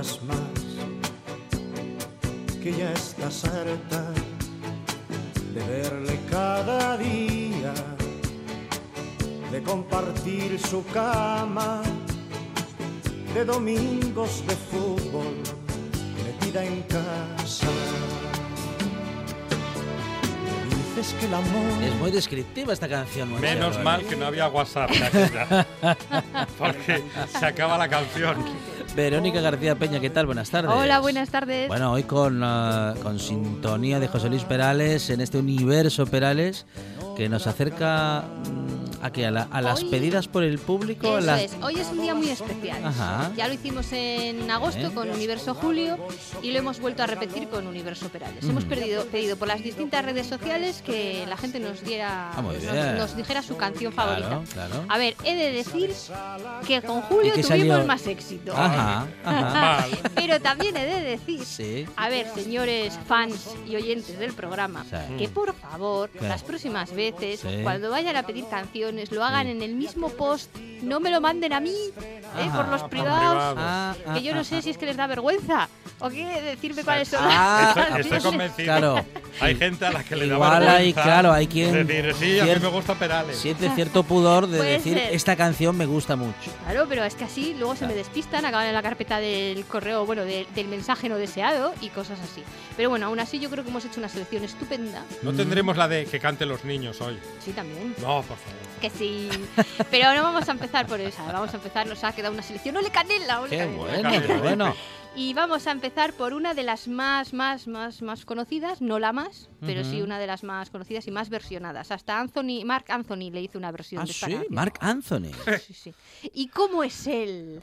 Más, que ya estás harta de verle cada día, de compartir su cama, de domingos de fútbol, metida en casa. Dices que el amor Es muy descriptiva esta canción. Menos mal que no había WhatsApp. Porque se acaba la canción. Verónica García Peña, ¿qué tal? Buenas tardes. Hola, buenas tardes. Bueno, hoy con, ah, con sintonía de José Luis Perales en este universo Perales que nos acerca mm, a, qué? a, la- a las Hoy- pedidas por el público. Eso las- es, hoy es un día muy especial. Ajá. Ya lo hicimos en agosto con Universo Julio y lo hemos vuelto a repetir con Universo Perales. Hemos Ujú. pedido, pedido por las distintas redes sociales que la gente nos diera Ah, muy nos, bien. nos dijera su canción favorita. Claro. A ver, he de decir que con Julio ¿Y qué tuvimos salió? más éxito. Ajá, ajá. Mal. Pero también he de decir Sí. A ver, señores fans y oyentes del programa, Sí. que por favor, las próximas veces, Sí. cuando vayan a pedir lo hagan en el mismo post, no me lo manden a mí, ¿eh? Ajá. por los por privados, privado. Ah, ah, que yo no ah, sé si es que les da vergüenza o qué decirme cuáles son Ah, las Estoy, estoy convencido. Claro. Hay gente a la que le da Igual vergüenza. hay, claro, hay quien Decir, sí, a mí cier- me gusta Perales. siente cierto pudor de decir ser. esta canción me gusta mucho. Claro, pero es que así luego se me Claro. despistan, acaban en la carpeta del correo, bueno, de- del mensaje no deseado y cosas así. Pero bueno, aún así yo creo que hemos hecho una selección estupenda. No tendremos la de que cante los niños hoy. Sí, también. No, por favor. Que sí. Pero no vamos a empezar por esa. Vamos a empezar, nos ha quedado una selección. ¡No le canela! ole Qué canela! bueno, qué bueno. Y vamos a empezar por una de las más, más, más, más conocidas. No la más, pero sí una de las más conocidas y más versionadas. Hasta Anthony, Mark Anthony le hizo una versión Ah, de esta sí, canción. Mark Anthony. Sí, sí. ¿Y cómo es él?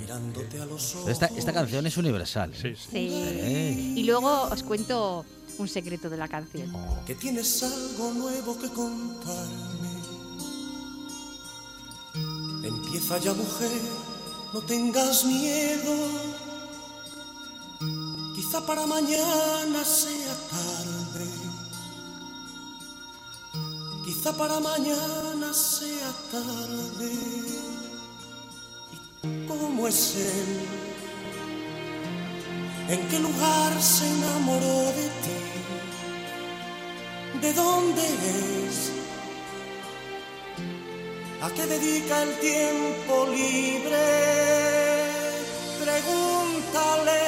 mirándote a los ojos. Esta, esta canción es universal. ¿eh? Sí. Sí. Y luego os cuento un secreto de la canción. que tienes algo nuevo que contarme. Empieza ya, mujer, no tengas miedo. Quizá para mañana sea tarde. Quizá para mañana sea tarde. ¿Y cómo es él? ¿En qué lugar se enamoró de ti? ¿De dónde es? ¿A qué dedica el tiempo libre? Pregúntale.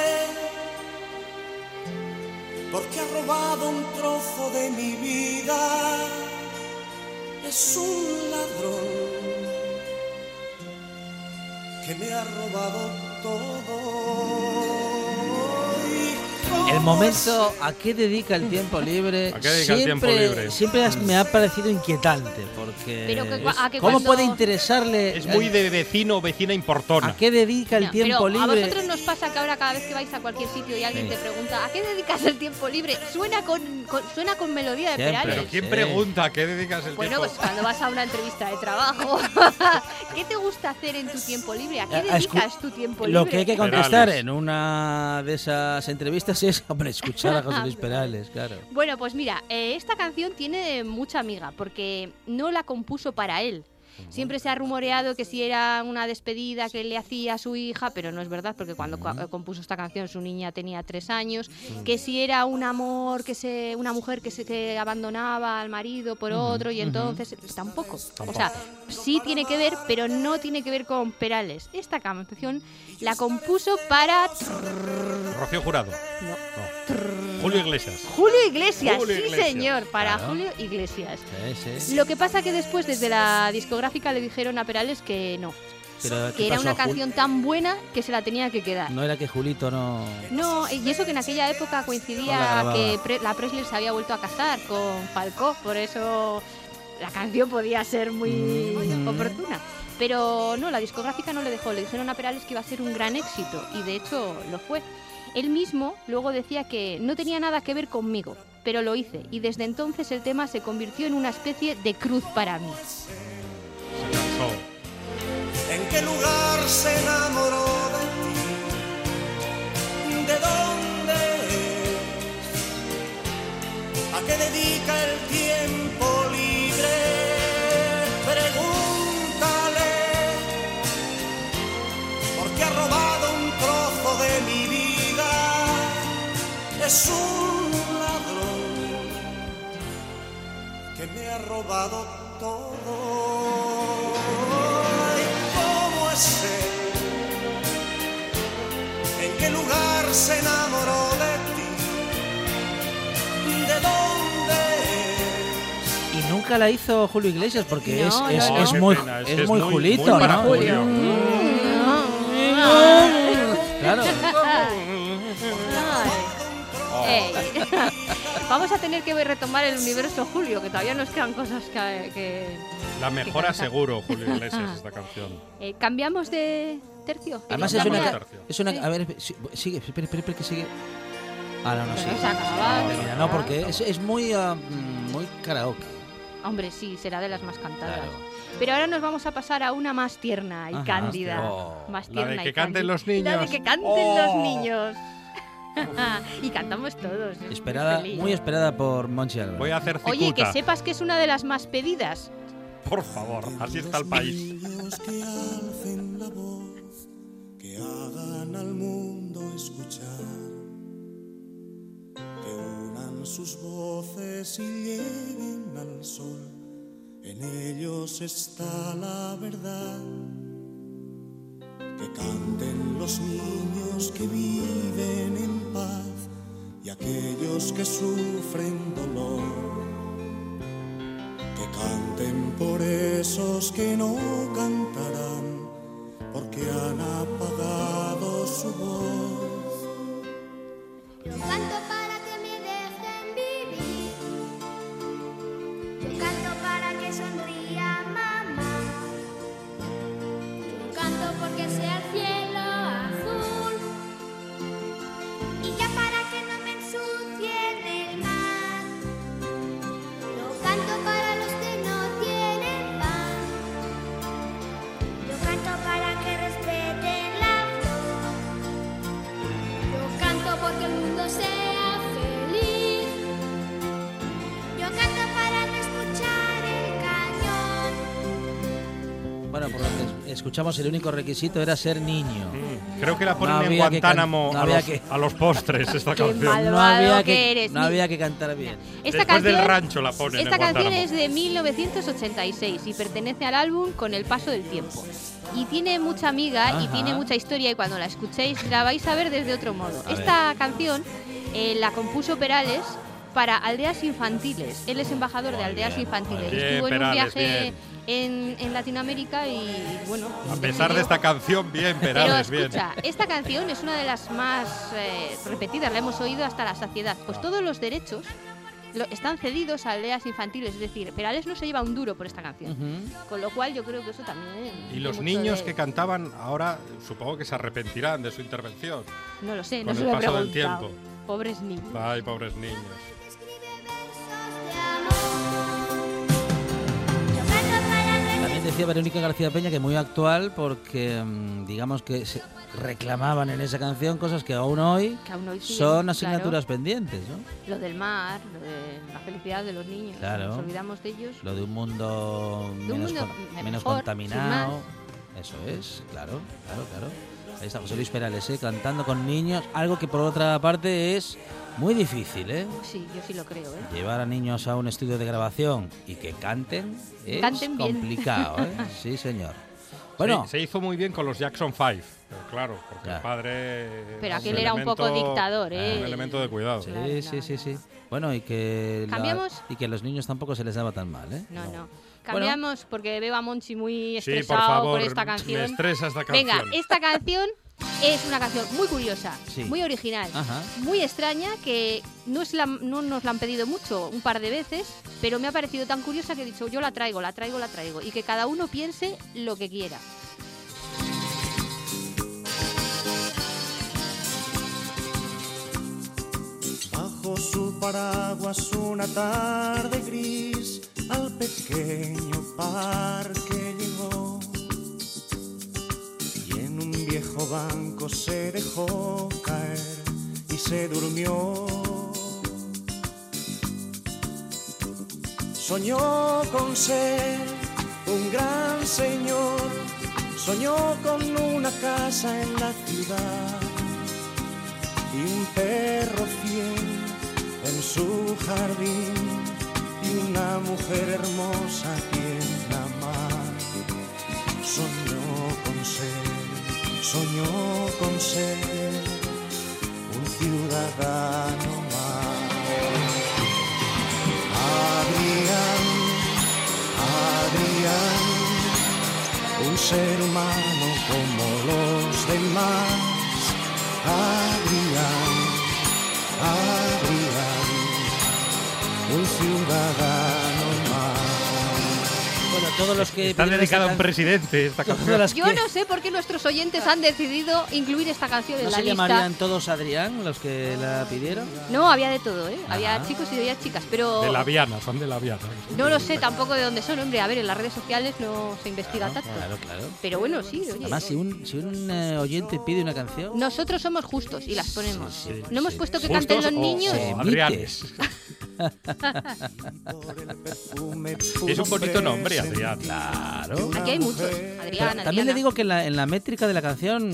Porque ha robado un trozo de mi vida. Es un ladrón que me ha robado todo. ¿Y cómo El momento a qué dedica el tiempo libre ¿A qué dedica el siempre, tiempo libre? siempre has- me ha parecido inquietante porque Pero que a que ¿cómo puede interesarle Es muy de vecino o vecina importuna. a qué dedica el No, tiempo pero libre? a vosotros nos pasa que ahora cada vez que vais a cualquier sitio y alguien Sí. te pregunta ¿a qué dedicas el tiempo libre? Suena con, con- suena con melodía de Siempre. Perales. Pero ¿quién Sí. pregunta a qué dedicas el Bueno, tiempo? pues cuando vas a una entrevista de trabajo, ¿qué te gusta hacer en tu tiempo libre? ¿A qué dedicas tu tiempo libre? Lo que hay que contestar Perales. en una de esas entrevistas es, escuchar claro. Bueno, pues mira, eh, esta canción tiene mucha amiga porque no la compuso para él. Siempre se ha rumoreado que si era una despedida que le hacía a su hija, pero no es verdad porque cuando co- compuso esta canción su niña tenía tres años. Que si era un amor, que se, una mujer que se que abandonaba al marido por otro y entonces tampoco. O sea, sí tiene que ver, pero no tiene que ver con Perales. Esta canción la compuso para Rocío Jurado. no, No. Julio Iglesias. Julio Iglesias, Julio sí Iglesias. señor, para Claro. Julio Iglesias. Sí, sí. Lo que pasa que después desde la discográfica le dijeron a Perales que no, Pero, ¿qué que era una canción tan buena que se la tenía que quedar. No era que Julito no... No, y eso que en aquella época coincidía que Pre- la Presley se había vuelto a casar con Falcó, por eso la canción podía ser muy Mm. oportuna. Pero no, la discográfica no le dejó, le dijeron a Perales que iba a ser un gran éxito y de hecho lo fue. Él mismo luego decía que no tenía nada que ver conmigo, pero lo hice y desde entonces el tema se convirtió en una especie de cruz para mí. Se cansó. ¿En qué lugar se enamoró de ti? ¿De dónde es? ¿A qué dedica el tiempo Es un ladrón que me ha robado todo. Ay, ¿Cómo es él? ¿En qué lugar se enamoró de ti? ¿De dónde es? Y nunca la hizo Julio Iglesias porque No, es, no, es, no. es Qué muy, pena, es muy muy- Julito, muy para ¿no? Julio. Claro. Ey. Vamos a tener que retomar el universo Julio, que todavía nos quedan cosas que... que- La mejora cansa. seguro, Julio Iglesias, esta canción. Eh, ¿Cambiamos de tercio? Además ¿Queréis es una, tercio. es una Sí. a ver, si- sigue, espera, espera, espera, que sigue. Ah, no, no, acaba, No, no, porque es, es muy, ah, mm, muy karaoke. Hombre, sí, será de las más cantadas. Claro. Pero ahora nos vamos a pasar a una más tierna y Ajá. cándida. Oh. Más La tierna de que y canten los niños. La de que canten Oh. los niños. y cantamos todos. es muy Esperada, feliz. muy esperada por Monchi Álvarez. Voy a hacer cicuta. Oye, que sepas que es una de las más pedidas. Por favor, así está el país. Que alcen la voz, que hagan al mundo escuchar, que unan sus voces y lleguen al sol. En ellos está la verdad. Que canten los niños que viven en paz y aquellos que sufren dolor que canten por esos que no cantarán, porque han apagado su voz. Canto escuchamos, el único requisito era ser niño. Mm, Creo que la ponen No en Guantánamo no a, había los, que- a los postres esta Qué canción. No había que que, eres, no había que cantar bien. Esta Después del canción, rancho la ponen esta en canción es de 1986 y pertenece al álbum Con el paso del tiempo. Y tiene mucha amiga y Ajá. tiene mucha historia y cuando la escuchéis la vais a ver desde otro modo. A Esta canción eh, la compuso Perales para aldeas infantiles. Él es embajador de aldeas bien, infantiles. bien, Estuvo en un viaje en, en Latinoamérica y bueno. A pesar de esta canción, bien, pero Perales, bien. escucha, esta canción es una de las más eh, repetidas, la hemos oído hasta la saciedad. Pues todos los derechos lo- están cedidos a aldeas infantiles, es decir, Perales no se lleva un duro por esta canción. Ujú. Con lo cual yo creo que eso también... Y los niños de- que cantaban ahora supongo que se arrepentirán de su intervención. No lo sé, no con se el lo he paso del preguntado. tiempo. Pobres niños. Ay, pobres niños. Decía Verónica García Peña que muy actual porque mm, digamos que se reclamaban en esa canción cosas que aún hoy Que aún hoy siguen, son claro. asignaturas pendientes, ¿no? Lo del mar, lo de la felicidad de los niños. Claro. Nos olvidamos de ellos. Lo de un mundo un menos, mundo con- me- menos mejor, contaminado. Eso es, claro, claro, claro. Ahí está José Luis Perales, ¿eh? cantando con niños, algo que por otra parte es muy difícil, ¿eh? Sí, yo sí lo creo, ¿eh? Llevar a niños a un estudio de grabación y que canten es Canten complicado, ¿eh? Sí, señor. Bueno, se, se hizo muy bien con los Jackson 5, claro, porque Ya. el padre. Pero aquel un era un poco dictador, ¿eh? Un elemento de cuidado. sí, Claro, sí, claro. sí, sí. Bueno, y que, la- ¿Cambiamos? y que a los niños tampoco se les daba tan mal, ¿eh? No, no. Cambiamos porque veo a Monchi muy Sí, estresado por favor, esta me canción. estresa esta canción. Venga, esta canción es una canción muy curiosa, Sí. muy original, Ajá. muy extraña, que no, es la- no nos la han pedido mucho, un par de veces, pero me ha parecido tan curiosa que he dicho, yo la traigo, la traigo, la traigo, y que cada uno piense lo que quiera. Bajo su paraguas una tarde gris al pequeño parque llegó viejo banco se dejó caer y se durmió. Soñó con ser un gran señor, soñó con una casa en la ciudad y un perro fiel en su jardín y una mujer hermosa quien soñó con ser un ciudadano más. Adrián, Adrián, un ser humano como los demás. Adrián, Adrián, un ciudadano todos los que Está dedicada a un presidente esta canción. las Yo que- no sé por qué nuestros oyentes han decidido incluir esta canción en ¿No la se lista. llamarían todos Adrián los que la pidieron? No, había de todo, ¿eh? Había Ah. chicos y había chicas, pero De la Viana, son de la Viana. no lo sé tampoco de dónde son, hombre. A ver, en las redes sociales no se investiga Claro, tanto. claro, claro. Pero bueno, sí, oye. Además, si un, si un eh, oyente pide una canción, Nosotros somos justos y las ponemos. Sí, sí, no hemos puesto que ¿Justos canten los niños. Sí. o Es un bonito nombre, Adrián. claro. Aquí hay muchos. Pero Adrián, también Adriana. le digo que en la, en la métrica de la canción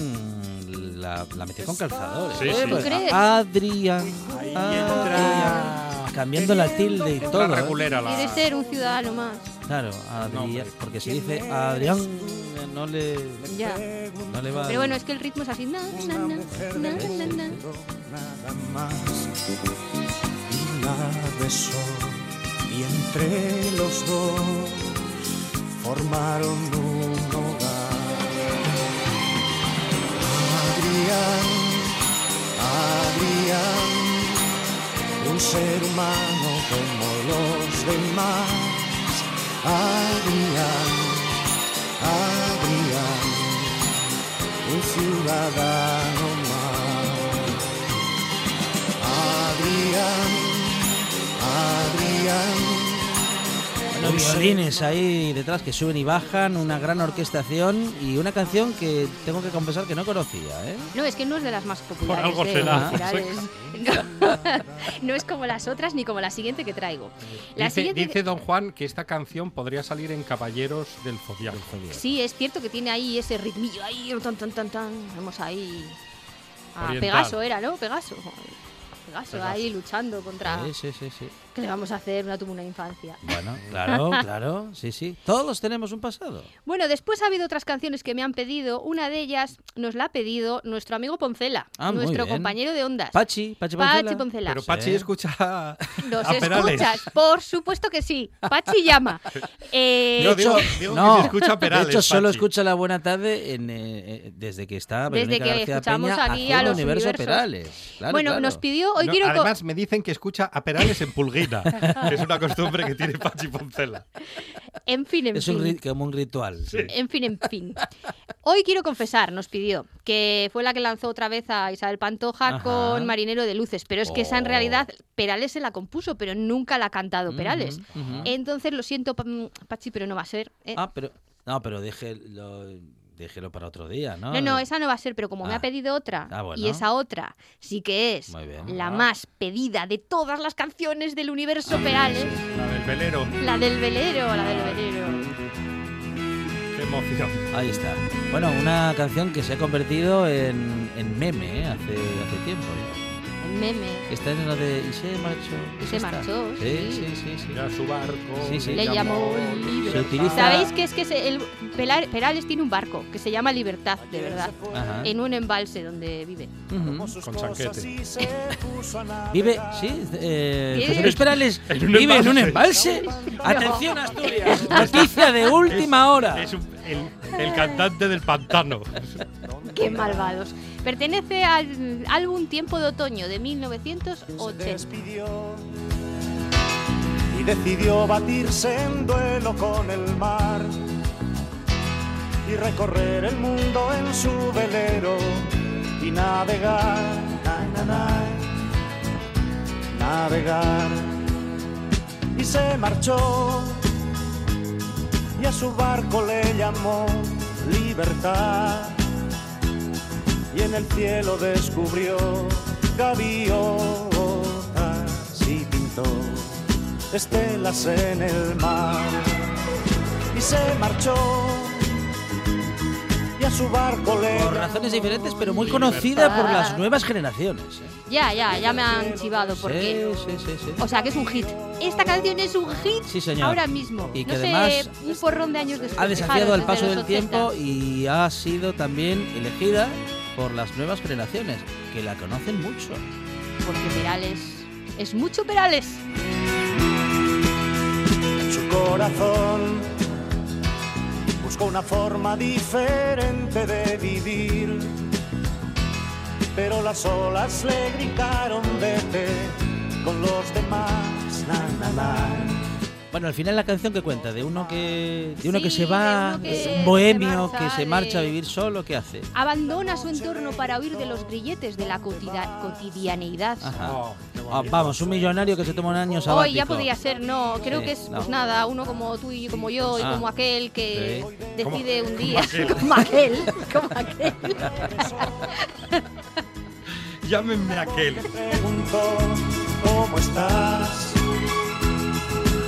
la, la metió con calzadores. Sí, ¿eh? sí. Pues. Adrián, cambiando la tilde y todo. ¿eh? regulera la. Quiere ser un ciudadano más. Claro. Adrián, porque si dice Adrián no le, Ya. no le va. Pero bueno, es que el ritmo es así. Na, na, na, mujer na, del na, na. La besó y entre los dos formaron un hogar. Adrián, Adrián, un ser humano como los demás. Adrián, Adrián, un ciudadano más. Adrián, Adrián. Bueno, violines ahí detrás que suben y bajan, una gran orquestación y una canción que tengo que confesar que no conocía, ¿eh? No, es que no es de las más populares. algo de será. No, no es como las otras ni como la siguiente que traigo. La Dice, siguiente. dice Don Juan que esta canción podría salir en Caballeros del Zodiaco. Sí, es cierto que tiene ahí ese ritmillo ahí, tan, tan, tan, tan. Vemos ahí a Oriental. Pegaso, era, ¿no? Pegaso. Pegaso, Pegaso. ahí luchando contra. Sí, sí, sí, sí. ¿Qué le vamos a hacer? Una tuvo una infancia. Bueno, claro, claro, sí, sí. Todos tenemos un pasado. Bueno, después ha habido otras canciones que me han pedido. Una de ellas nos la ha pedido nuestro amigo Poncela, Ah, nuestro compañero de ondas. Pachi, Pachi Pachi Poncela. Poncela. Pero Pachi Sí. escucha Los a Perales. escuchas, por supuesto que sí. Pachi llama. Eh, Yo digo, digo no, que se escucha Perales. de hecho, solo Pachi. escucha la buena tarde en, eh, eh, desde que está Desde Verónica que García escuchamos Peña aquí a los Universo universos. Perales. Claro, bueno, claro. nos pidió. Hoy No, quiero. además me dicen que escucha a Perales en Que es una costumbre que tiene Pachi Poncela. En fin, en Es fin. un, ri- como un ritual. sí. En fin, en fin. Hoy quiero confesar, nos pidió, que fue la que lanzó otra vez a Isabel Pantoja Ajá. con Marinero de Luces, pero es que esa en Oh. realidad Perales se la compuso, pero nunca la ha cantado Perales. Entonces lo siento, Pa- Pachi, pero no va a ser. ¿eh? Ah, pero. No, pero déjelo, déjelo para otro día, ¿no? No, no, esa no va a ser, pero como me Ah. ha pedido otra, Ah, bueno. y esa otra sí que es bien. la Ah. más pedida de todas las canciones del universo Perales, La del velero. la del velero, la del velero. Qué emoción. Ahí está. Bueno, una canción que se ha convertido en, en meme ¿eh? hace, hace tiempo ya. Meme. Está en la de. ¿Y se marchó? Y se ¿Esta? marchó, Sí, sí. sí, sí. sí. Mira su barco. Sí, sí. Le llamó Libertad. Se utiliza- ¿Sabéis que es que se- el Perales tiene un barco que se llama Libertad, de verdad, Ajá. en un embalse donde vive? Ujú. Con chanquete. Vive, sí, eh, Vive- José Luis Perales En un vive en un embalse. Atención, Asturias. Noticia de última hora. Es un- el, el cantante del pantano. ¡Qué malvados! Pertenece al álbum Tiempo de Otoño de se 1980. despidió y decidió batirse en duelo con el mar y recorrer el mundo en su velero y navegar, na, na, na, navegar y se marchó y a su barco le llamó libertad y en el cielo descubrió gaviotas y pintó estelas en el mar y se marchó y a su barco le Por razones diferentes, pero muy conocida por las nuevas generaciones. ¿eh? Ya, ya, ya me han chivado porque... Sí, sí, sí, sí. O sea, que es un hit. Esta canción es un hit Sí, señor. ahora mismo. Y que no sé, un porrón de años después. Ha desafiado el paso del los 80. tiempo y ha sido también elegida por las nuevas generaciones, que la conocen mucho. Porque Perales es mucho Perales. en su corazón buscó una forma diferente de vivir pero las olas le gritaron vete con los demás na, na, na. Bueno, al final la canción que cuenta de uno que de uno que se va, de uno que un se bohemio marcha que se marcha a vivir solo, ¿qué hace? Abandona su entorno para huir de los grilletes de la cotida- cotidianeidad. Ajá. Oh, Ah, vamos, un millonario que se toma un año sabático. Hoy ya podría ser, no, creo Sí, que es no. pues nada, uno como tú y como yo y Ah. como aquel que decide un día, como aquel, como aquel. Llámenme aquel. preguntó cómo estás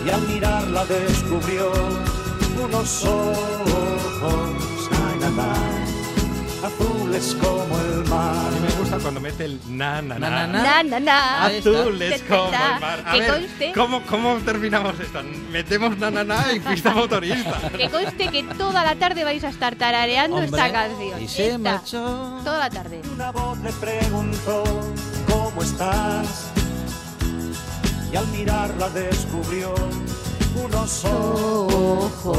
y al mirarla descubrió unos ojos ay, na, na, azules como el mar A mí me gusta cuando mete el na, na, Na, na. na, Na, na, na. Azules como el mar. A ver, conste, ¿cómo, ¿cómo terminamos esto? Metemos na, na, na y pista motorista. que conste que toda la tarde vais a estar tarareando Hombre, esta canción. Y se Esta, marchó. Toda la tarde. una voz le preguntó cómo estás y al mirarla descubrió unos ojos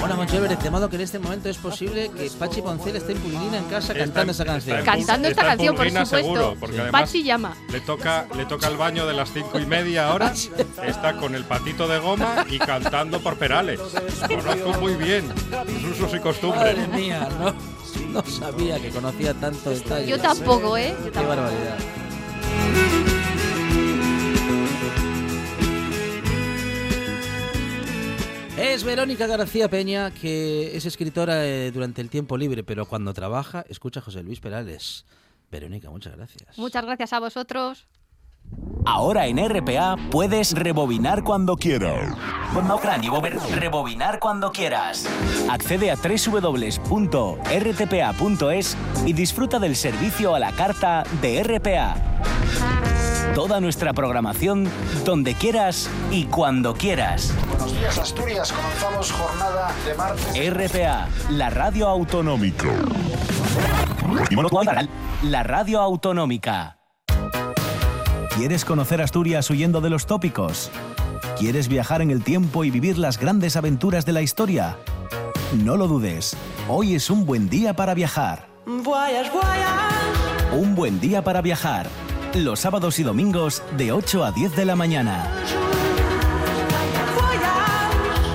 Bueno. Everett, de modo que en este momento es posible que Pachi Poncel esté en Pulguina en casa Está cantando en- esa canción. Cantando esta canción, por supuesto. seguro, porque además- Pachi llama. Le toca, le toca el baño de las cinco y media ahora. Está con el patito de goma y cantando por Perales. Conozco muy bien sus usos y costumbres. Madre mía, no, no sabía que conocía tanto detalle. Yo tampoco, ¿eh? Yo Qué barbaridad. Es Verónica García Peña, que es escritora eh, durante el tiempo libre, pero cuando trabaja escucha a José Luis Perales. Verónica, muchas gracias. Muchas gracias a vosotros. Ahora en RPA puedes rebobinar cuando quieras. Rebobinar cuando quieras. Accede a www.rtpa.es y disfruta del servicio a la carta de RPA. Toda nuestra programación donde quieras y cuando quieras. Días, Asturias. Comenzamos jornada de martes. RPA, la radio autonómica. La radio autonómica. ¿Quieres conocer Asturias huyendo de los tópicos? ¿Quieres viajar en el tiempo y vivir las grandes aventuras de la historia? No lo dudes, hoy es un buen día para viajar. Un buen día para viajar. Los sábados y domingos de 8 a 10 de la mañana.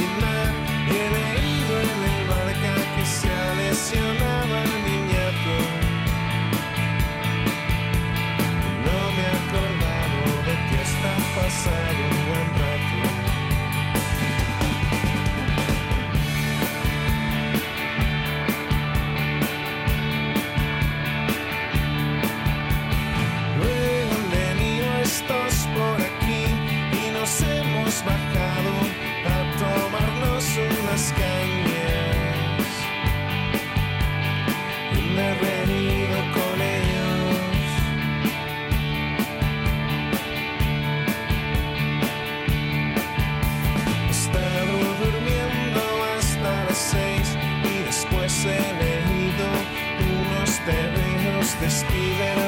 He leído en el marca que se ha lesionado al niñato. No me he acordado de que está pasado un buen rato. Luego han venido estos por aquí y nos hemos bajado unas cañas y me he reído con ellos. He estado durmiendo hasta las seis y después he leído unos tebeos de Spiderman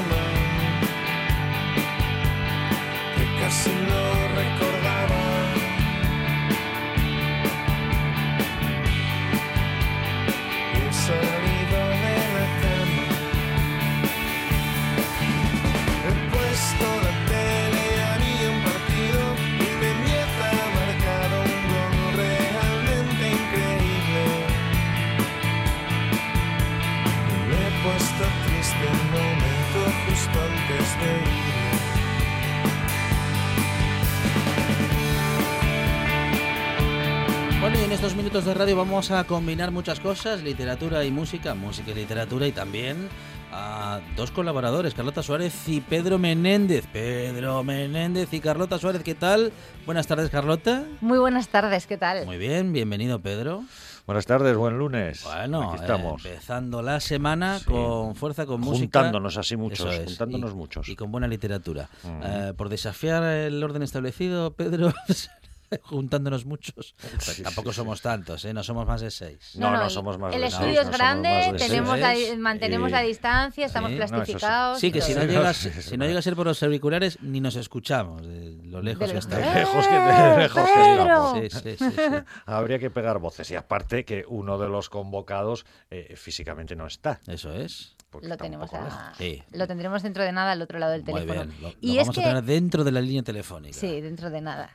en estos minutos de radio vamos a combinar muchas cosas, literatura y música, música y literatura y también a dos colaboradores, Carlota Suárez y Pedro Menéndez. Pedro Menéndez y Carlota Suárez, ¿qué tal? Buenas tardes, Carlota. Muy buenas tardes, ¿qué tal? Muy bien, bienvenido, Pedro. Buenas tardes, buen lunes. Bueno, Aquí estamos. eh, empezando la semana Sí. con fuerza, con música. Juntándonos así muchos, es, juntándonos y- muchos. Y con buena literatura. Mm. Eh, por desafiar el orden establecido, Pedro, juntándonos muchos. Pues Sí, tampoco sí, somos tantos, ¿eh? No somos más de seis. No, no, y somos más El de estudio seis, es no somos grande, de tenemos la mantenemos Sí. la distancia, estamos Sí. No, eso sí. plastificados. Sí, que y si no, llegas, es si no a ser por los auriculares, ni nos escuchamos, de lo lejos De que estamos. ¡Eh, Lejos que- de lejos que Pedro! Sí, sí, sí, sí. Habría que pegar voces. Y aparte que uno de los convocados eh, físicamente no está. Eso es. Lo tenemos a-. Sí. Lo tendremos dentro de nada al otro lado del Muy teléfono. bien. Lo, lo y es vamos que a tener dentro de la línea telefónica. sí, dentro de nada.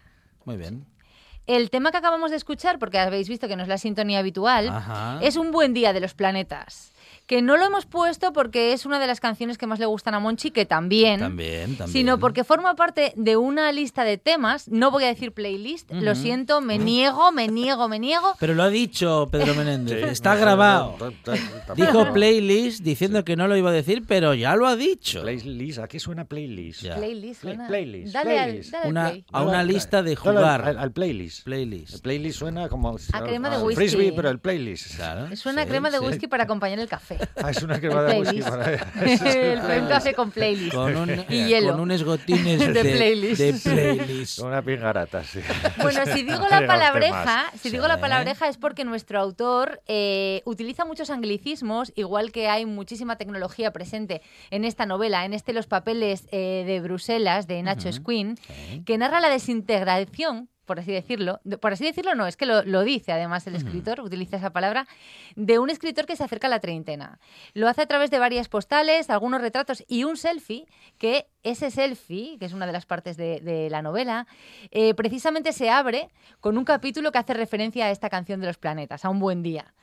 Muy bien. El tema que acabamos de escuchar, porque habéis visto que no es la sintonía habitual, Ajá. es Un buen día de los planetas. Que no lo hemos puesto porque es una de las canciones que más le gustan a Monchi, que también. También, también. Sino porque forma parte de una lista de temas. No voy a decir playlist, lo siento, me niego, me niego, me niego. Pero lo ha dicho Pedro Menéndez. Sí, Está grabado. Dijo playlist diciendo que no lo iba a decir, pero ya lo ha dicho. Playlist, ¿a qué suena playlist? Ya. Playlist, Play- suena. playlist, Dale playlist. al, dale al Una, play. a una lista de al- jugar. Al, al playlist. El Playlist. playlist suena como A crema de whisky. frisbee, pero el playlist. Claro. Una sí, crema de sí. whisky para acompañar el café. Ah, es una El crema de whisky playlist. para el un café con playlist. Con, un, y hielo. con unos gotines De de, playlist. de playlist. Una pingarata, sí. Bueno, si digo la palabreja, si Sí. digo la palabreja es porque nuestro autor eh, utiliza muchos anglicismos, igual que hay muchísima tecnología presente en esta novela, en este Los papeles eh, de Bruselas de Nacho Ujú. Squin, Sí. que narra la desintegración por así decirlo, de- por así decirlo no, es que lo, lo dice además el escritor, utiliza esa palabra, de un escritor que se acerca a la treintena. Lo hace a través de varias postales, algunos retratos y un selfie, que ese selfie, que es una de las partes de, de la novela, eh, precisamente se abre con un capítulo que hace referencia a esta canción de los planetas, a un buen día.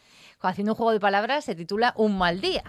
Haciendo un juego de palabras se titula Un mal día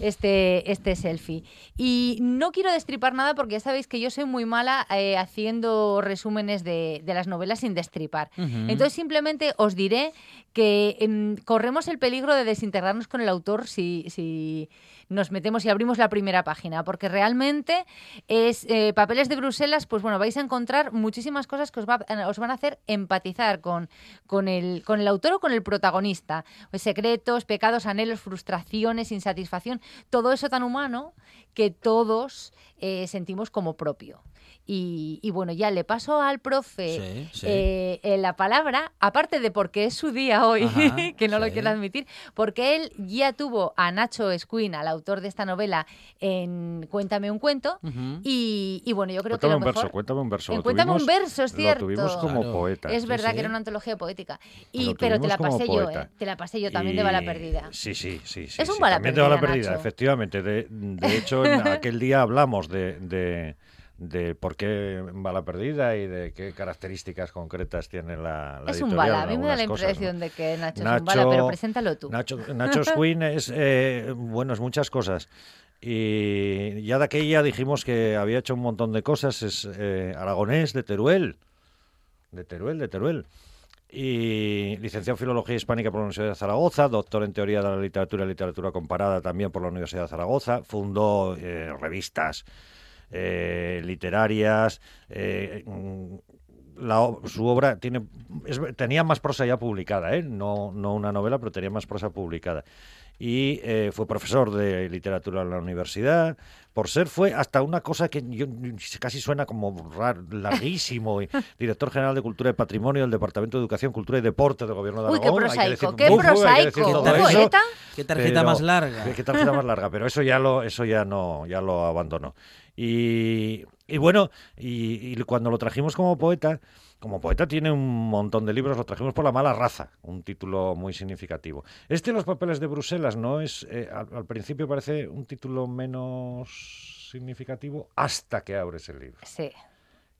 este, este selfie. Y no quiero destripar nada porque ya sabéis que yo soy muy mala eh, haciendo resúmenes de, de las novelas sin destripar. Entonces simplemente os diré que em, corremos el peligro de desintegrarnos con el autor si, si nos metemos y abrimos la primera página, porque realmente es eh, Papeles de Bruselas, pues bueno, vais a encontrar muchísimas cosas que os, va- os van a hacer empatizar con, con, el, con el autor o con el protagonista. Pues secretos, pecados, anhelos, frustraciones, insatisfacción, todo eso tan humano que todos eh, sentimos como propio. Y, y bueno, ya le paso al profe Sí, sí. eh, eh, la palabra, aparte de porque es su día hoy, Ajá, que no lo quiero admitir, porque él ya tuvo a Nacho Escuin, al autor de esta novela, en Cuéntame un cuento. Y, y bueno, yo creo Cuéntame que un lo verso, mejor... cuéntame un verso. En Lo Cuéntame un verso, es cierto. Lo tuvimos como Claro. poeta. Es verdad sí. que era una antología poética. Y, pero te la pasé yo. ¿eh? Te la pasé yo también de bala perdida. Sí, sí, sí. sí Es un sí, bala también de bala perdida, perdida, Nacho. efectivamente. De, de hecho, en aquel día hablamos de, de, de por qué bala perdida y de qué características concretas tiene la, la es un bala. A mí me da la algunas cosas, ¿no? impresión de que Nacho, es un bala, pero preséntalo tú. Nacho, Nacho Squin es, eh, bueno, es muchas cosas. Y ya de aquella dijimos que había hecho un montón de cosas. Es eh, aragonés de Teruel. De Teruel, de Teruel. Y licenciado en Filología Hispánica por la Universidad de Zaragoza, doctor en Teoría de la Literatura y Literatura Comparada también por la Universidad de Zaragoza. Fundó eh, revistas eh, literarias, eh, mm, la su obra tiene tenía más prosa ya publicada, ¿eh? no, no una novela, pero tenía más prosa publicada. Y eh, fue profesor de literatura en la universidad. Por ser, fue hasta una cosa que yo, casi suena como rar- larguísimo. y director general de Cultura y Patrimonio del Departamento de Educación, Cultura y Deporte del Gobierno de Uy, qué Aragón. Hay que prosaico, decir qué mucho, hay que decir prosaico. ¿Qué? Qué tarjeta Pero- más larga. Qué, qué tarjeta más larga, pero eso ya lo, eso ya no, ya lo abandonó. Y, y bueno, y, y cuando lo trajimos como poeta, como poeta tiene un montón de libros, lo trajimos por la mala raza, un título muy significativo. Este Los papeles de Bruselas no es, eh, al, al principio parece un título menos significativo hasta que abres el libro. Sí.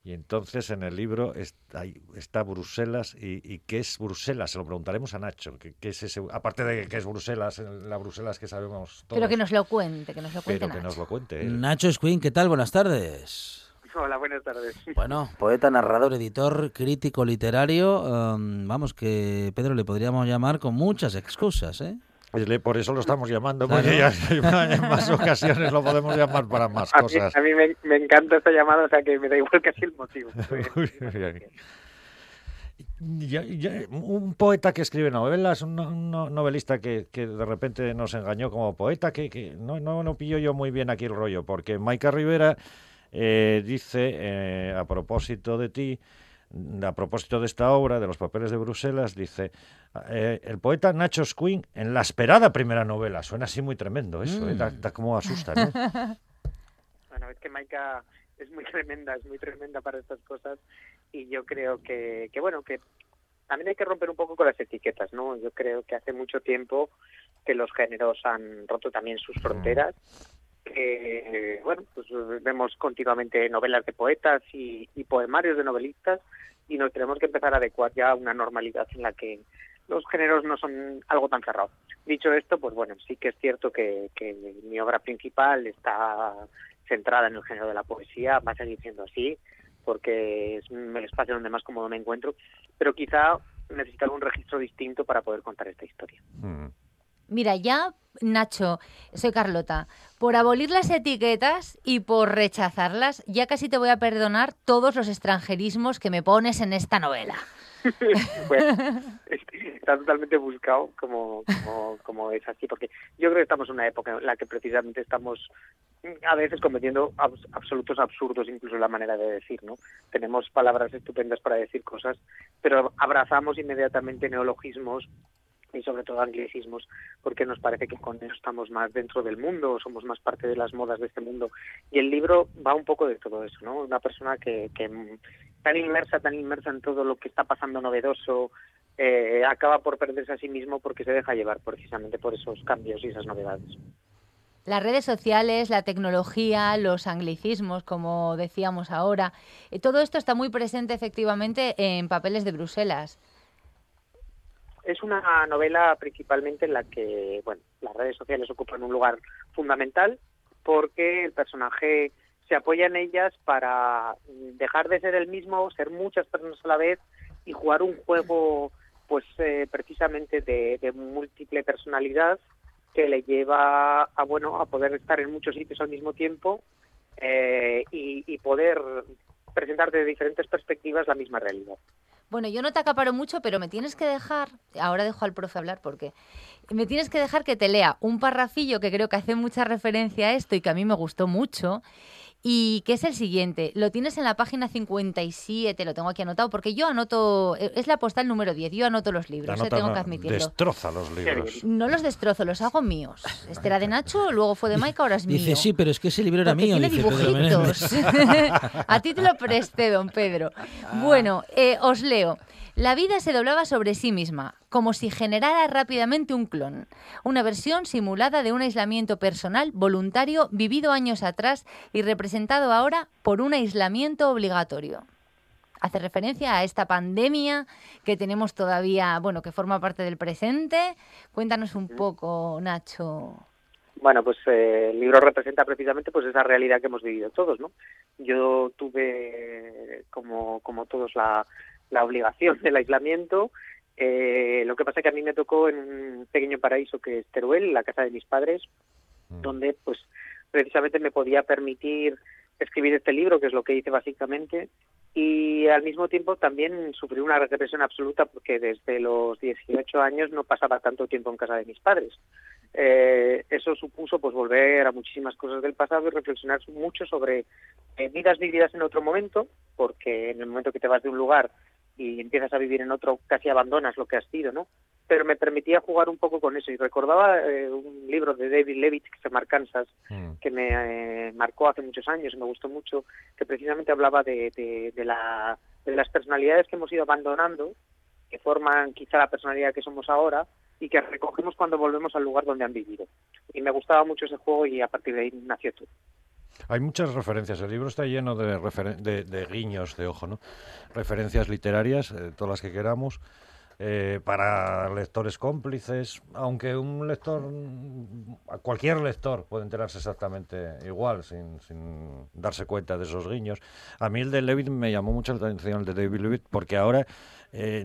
Y entonces en el libro está, ahí está Bruselas. Y, y qué es Bruselas? Se lo preguntaremos a Nacho. ¿Qué, qué es ese, aparte de que es Bruselas, la Bruselas que sabemos todos. Pero que nos lo cuente, que nos lo cuente pero que Nacho. nos lo cuente. él. Nacho Squin, ¿qué tal? Buenas tardes. Hola, buenas tardes. Bueno, poeta, narrador, editor, crítico literario. em, vamos, que Pedro le podríamos llamar con muchas excusas, ¿eh? Por eso lo estamos llamando, porque ya en más ocasiones lo podemos llamar para más A mí, cosas. a mí me, me encanta esta llamada, o sea que me da igual casi el motivo. Ya- ya- un poeta que escribe novelas, un, un no- novelista que, que de repente nos engañó como poeta, que, que no, no, no pillo yo muy bien aquí el rollo, porque Maika Rivera eh, dice, eh, a propósito de ti, a propósito de esta obra, de los papeles de Bruselas, dice, eh, el poeta Nacho Squin en la esperada primera novela. Suena así muy tremendo eso, ¿eh? da, da como asusta, ¿no? Bueno, es que Maika es muy tremenda, es muy tremenda para estas cosas y yo creo que, que bueno, que también hay que romper un poco con las etiquetas, ¿no? Yo creo que hace mucho tiempo que los géneros han roto también sus fronteras, que, bueno, pues vemos continuamente novelas de poetas y, poemarios de novelistas y nos tenemos que empezar a adecuar ya a una normalidad en la que los géneros no son algo tan cerrado. Dicho esto, pues bueno, sí que es cierto que, mi obra principal está centrada en el género de la poesía, va a seguir siendo así, porque es el espacio donde más cómodo me encuentro, pero quizá necesitaba un registro distinto para poder contar esta historia. Mm. Mira, ya, Nacho, soy Carlota, por abolir las etiquetas y por rechazarlas, ya casi te voy a perdonar todos los extranjerismos que me pones en esta novela. pues está totalmente buscado como, como, como es así, porque yo creo que estamos en una época en la que precisamente estamos a veces cometiendo abs- absolutos absurdos, incluso la manera de decir, ¿no? Tenemos palabras estupendas para decir cosas, pero abrazamos inmediatamente neologismos y sobre todo anglicismos, porque nos parece que con eso estamos más dentro del mundo, somos más parte de las modas de este mundo. Y el libro va un poco de todo eso, ¿no? Una persona que, que tan inmersa, tan inmersa en todo lo que está pasando novedoso, eh, acaba por perderse a sí mismo porque se deja llevar precisamente por esos cambios y esas novedades. Las redes sociales, la tecnología, los anglicismos, como decíamos ahora, eh, todo esto está muy presente efectivamente en Papeles de Bruselas. Es una novela principalmente en la que, bueno, las redes sociales ocupan un lugar fundamental porque el personaje se apoya en ellas para dejar de ser el mismo, ser muchas personas a la vez y jugar un juego, pues eh, precisamente de, múltiple personalidad que le lleva a bueno a poder estar en muchos sitios al mismo tiempo eh, y, y poder presentar desde diferentes perspectivas la misma realidad. Bueno, yo no te acaparo mucho, pero me tienes que dejar, ahora dejo al profe hablar porque me tienes que dejar que te lea un parrafillo que creo que hace mucha referencia a esto y que a mí me gustó mucho y que es el siguiente. Lo tienes en la página 57, lo tengo aquí anotado porque yo anoto, eh, es la postal número 10, yo anoto los libros, eh, Anota, tengo no, que admitirlo. Destroza los libros. No los destrozo, los hago míos. Este era de Nacho, luego fue de Mike, ahora es mío. Dice, sí, pero es que ese libro era Porque mío. tiene dice dibujitos. A ti te lo presté, don Pedro. Bueno, eh, os leo. La vida se doblaba sobre sí misma, como si generara rápidamente un clon, una versión simulada de un aislamiento personal voluntario vivido años atrás y representado ahora por un aislamiento obligatorio. Hace referencia a esta pandemia que tenemos todavía, bueno, que forma parte del presente. Cuéntanos un poco, Nacho. Bueno, pues eh, el libro representa precisamente pues esa realidad que hemos vivido todos, ¿no? Yo tuve, como, como todos, la, la obligación del aislamiento. Eh, lo que pasa es que a mí me tocó en un pequeño paraíso que es Teruel, la casa de mis padres, donde pues precisamente me podía permitir escribir este libro, que es lo que hice básicamente, y al mismo tiempo también sufrí una represión absoluta porque desde los 18 años no pasaba tanto tiempo en casa de mis padres. Eh, eso supuso pues volver a muchísimas cosas del pasado y reflexionar mucho sobre eh, vidas vividas en otro momento, porque en el momento que te vas de un lugar y empiezas a vivir en otro casi abandonas lo que has sido, ¿no? Pero me permitía jugar un poco con eso y recordaba eh, un libro de David Levitt que se llama Arkansas, que me eh, marcó hace muchos años y me gustó mucho, que precisamente hablaba de, de, de la, de las personalidades que hemos ido abandonando, que forman quizá la personalidad que somos ahora y que recogemos cuando volvemos al lugar donde han vivido. Y me gustaba mucho ese juego y a partir de ahí nació todo. Hay muchas referencias. El libro está lleno de, guiños de ojo, ¿no? Referencias literarias, eh, todas las que queramos, eh, para lectores cómplices, aunque un lector, cualquier lector puede enterarse exactamente igual, sin, sin darse cuenta de esos guiños. A mí el de Levitt me llamó mucho la atención, el de David Levitt, porque ahora eh,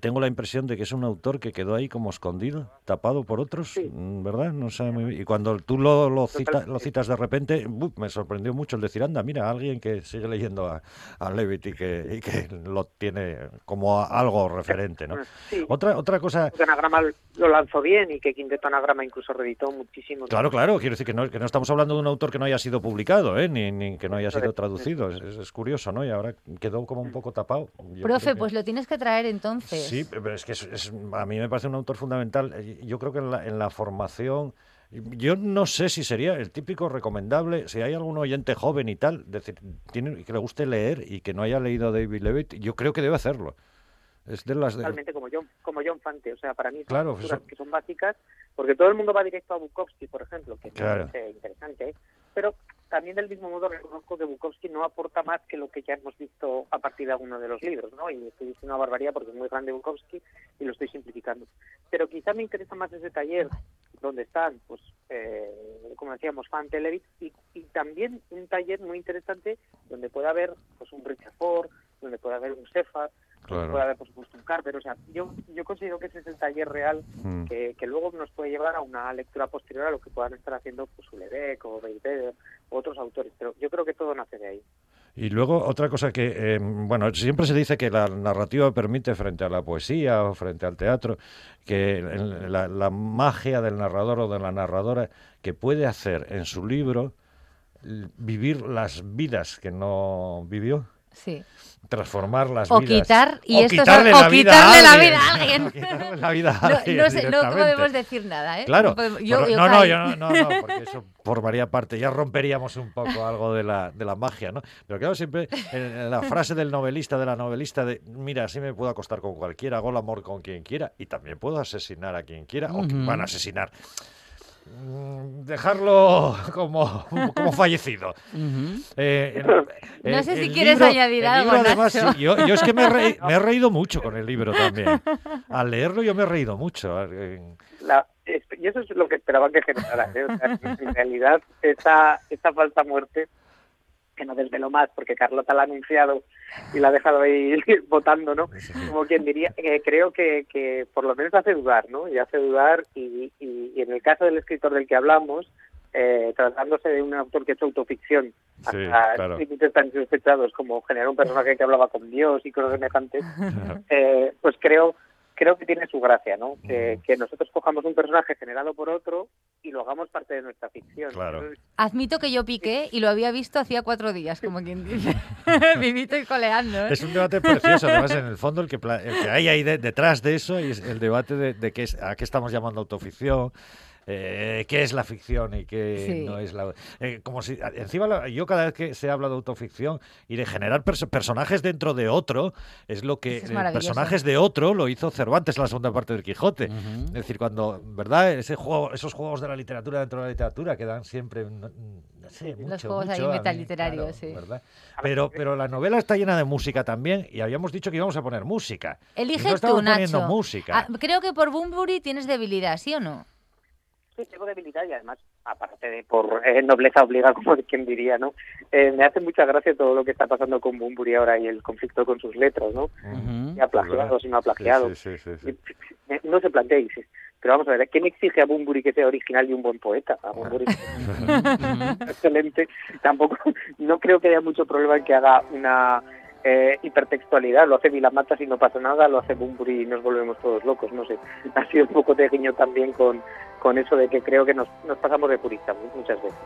tengo la impresión de que es un autor que quedó ahí como escondido, tapado por otros, mm, ¿verdad? No sé muy bien. Y cuando tú lo, lo, cita- lo citas de repente, me sorprendió mucho el decir, anda, mira, alguien que sigue leyendo a, a Levitt y que, y que lo tiene como a- algo referente, ¿no? Sí. Otra, otra cosa... Que Anagrama lo lanzó bien y que Quinteto Anagrama incluso reeditó muchísimo. Claro, claro, quiero decir que no, que no estamos hablando de un autor que no haya sido publicado, ¿eh? ni, ni que no haya sido traducido. Es, curioso, ¿no? Y ahora quedó como un poco tapado. Yo Profe, que- pues lo tienes que traer entonces. Sí, pero es que es- es- a mí me parece un autor fundamental. Yo creo que en la, en la formación, yo no sé si sería el típico recomendable, si hay algún oyente joven y tal, decir, tiene, que le guste leer y que no haya leído David Levitt, yo creo que debe hacerlo. Es de las de- totalmente como John, como John Fante. O sea, para mí son Claro, eso- que son básicas, porque todo el mundo va directo a Bukowski, por ejemplo, que me Claro. parece interesante, ¿eh? pero también del mismo modo reconozco que Bukowski no aporta más que lo que ya hemos visto a partir de alguno de los libros, ¿no? Y estoy diciendo una barbaridad porque es muy grande Bukowski y lo estoy simplificando. Pero quizá me interesa más ese taller donde están, pues, eh, como decíamos, Fante, Levitt, y, y también un taller muy interesante donde pueda haber, pues, un Richard Ford, donde pueda haber un Cefa, Claro. puede haber por supuesto un Carver, o sea, yo, yo considero que ese es el taller real Mm. que, que luego nos puede llevar a una lectura posterior a lo que puedan estar haciendo pues Ulebeck o Beiteder otros autores, pero yo creo que todo nace de ahí. Y luego otra cosa que, eh, bueno, siempre se dice que la narrativa permite frente a la poesía o frente al teatro, que la, la magia del narrador o de la narradora que puede hacer en su libro vivir las vidas que no vivió. Sí. Transformar las O vidas. quitar- y o esto quitarle, la, vida quitarle a la alguien. vida a alguien. O quitarle la vida a No, alguien no sé, no directamente. podemos decir nada, ¿eh? Claro. No podemos- Por yo- lo- yo no, yo no, no, no, porque eso formaría parte, ya romperíamos un poco algo de la, de la magia, ¿no? Pero claro, siempre en, la frase del novelista, de la novelista, de mira, así me puedo acostar con cualquiera, hago el amor con quien quiera y también puedo asesinar a quien quiera o que van a asesinar. Mm, Dejarlo como, como fallecido. Eh, el- No el- sé si el quieres libro- añadir algo, libro, además, sí, yo, yo es que me he, reí- me he reído mucho con el libro también. Al leerlo yo me he reído mucho. eh, La, y eso es lo que esperaba que generara. ¿eh? O sea, en realidad, esta, esta falsa muerte, que no desvelo más, porque Carlota la ha anunciado y la ha dejado ahí votando, ¿no? Como quien diría, eh, creo que, que por lo menos hace dudar, ¿no? Y hace dudar, y, y- y en el caso del escritor del que hablamos, eh, tratándose de un autor que ha hecho autoficción Sí, hasta claro. límites tan sospechados como generar un personaje que hablaba con Dios y cosas semejantes, eh, pues creo creo que tiene su gracia, ¿no? Que, que nosotros cojamos un personaje generado por otro y lo hagamos parte de nuestra ficción. Claro. Entonces, Admito que yo piqué y lo había visto hacía cuatro días, como quien dice. Vivito y coleando. ¿eh? Es un debate precioso, además, en el fondo, el que, el que hay ahí de- detrás de eso es el debate de, de qué es, a qué estamos llamando autoficción, eh, qué es la ficción y qué Sí. no es la... eh, como si, encima, yo cada vez que se habla de autoficción y de generar perso- personajes dentro de otro, es lo que es eh, personajes de otro lo hizo Cervantes en la segunda parte del Quijote. Es decir, cuando, ¿verdad? Ese juego, esos juegos de la literatura dentro de la literatura que dan siempre, no, no sé, mucho, Los juegos ahí mucho a mí, metaliterarios, claro, sí. ¿verdad? Pero, pero la novela está llena de música también y habíamos dicho que íbamos a poner música. Elige no tú, Nacho. música. Ah, creo que por Bunbury tienes debilidad, ¿sí o no? Sí, tengo debilidad y además, aparte de por eh, nobleza obliga, como quien diría, ¿no? Eh, me hace mucha gracia todo lo que está pasando con Bumburi ahora y el conflicto con sus letras, ¿no? Si ha plagiado, si no ha plagiado. Sí, sí, sí, sí. Eh, No se plantea, y sí, Pero vamos a ver, ¿qué me exige a Bumburi que sea original y un buen poeta? A Bumburi excelente. Tampoco, no creo que haya mucho problema en que haga una eh, hipertextualidad. Lo hace Vilamatas y no pasa nada, lo hace Bumburi y nos volvemos todos locos, no sé. Ha sido un poco de guiño también con, con eso de que creo que nos, nos pasamos de purista muchas veces.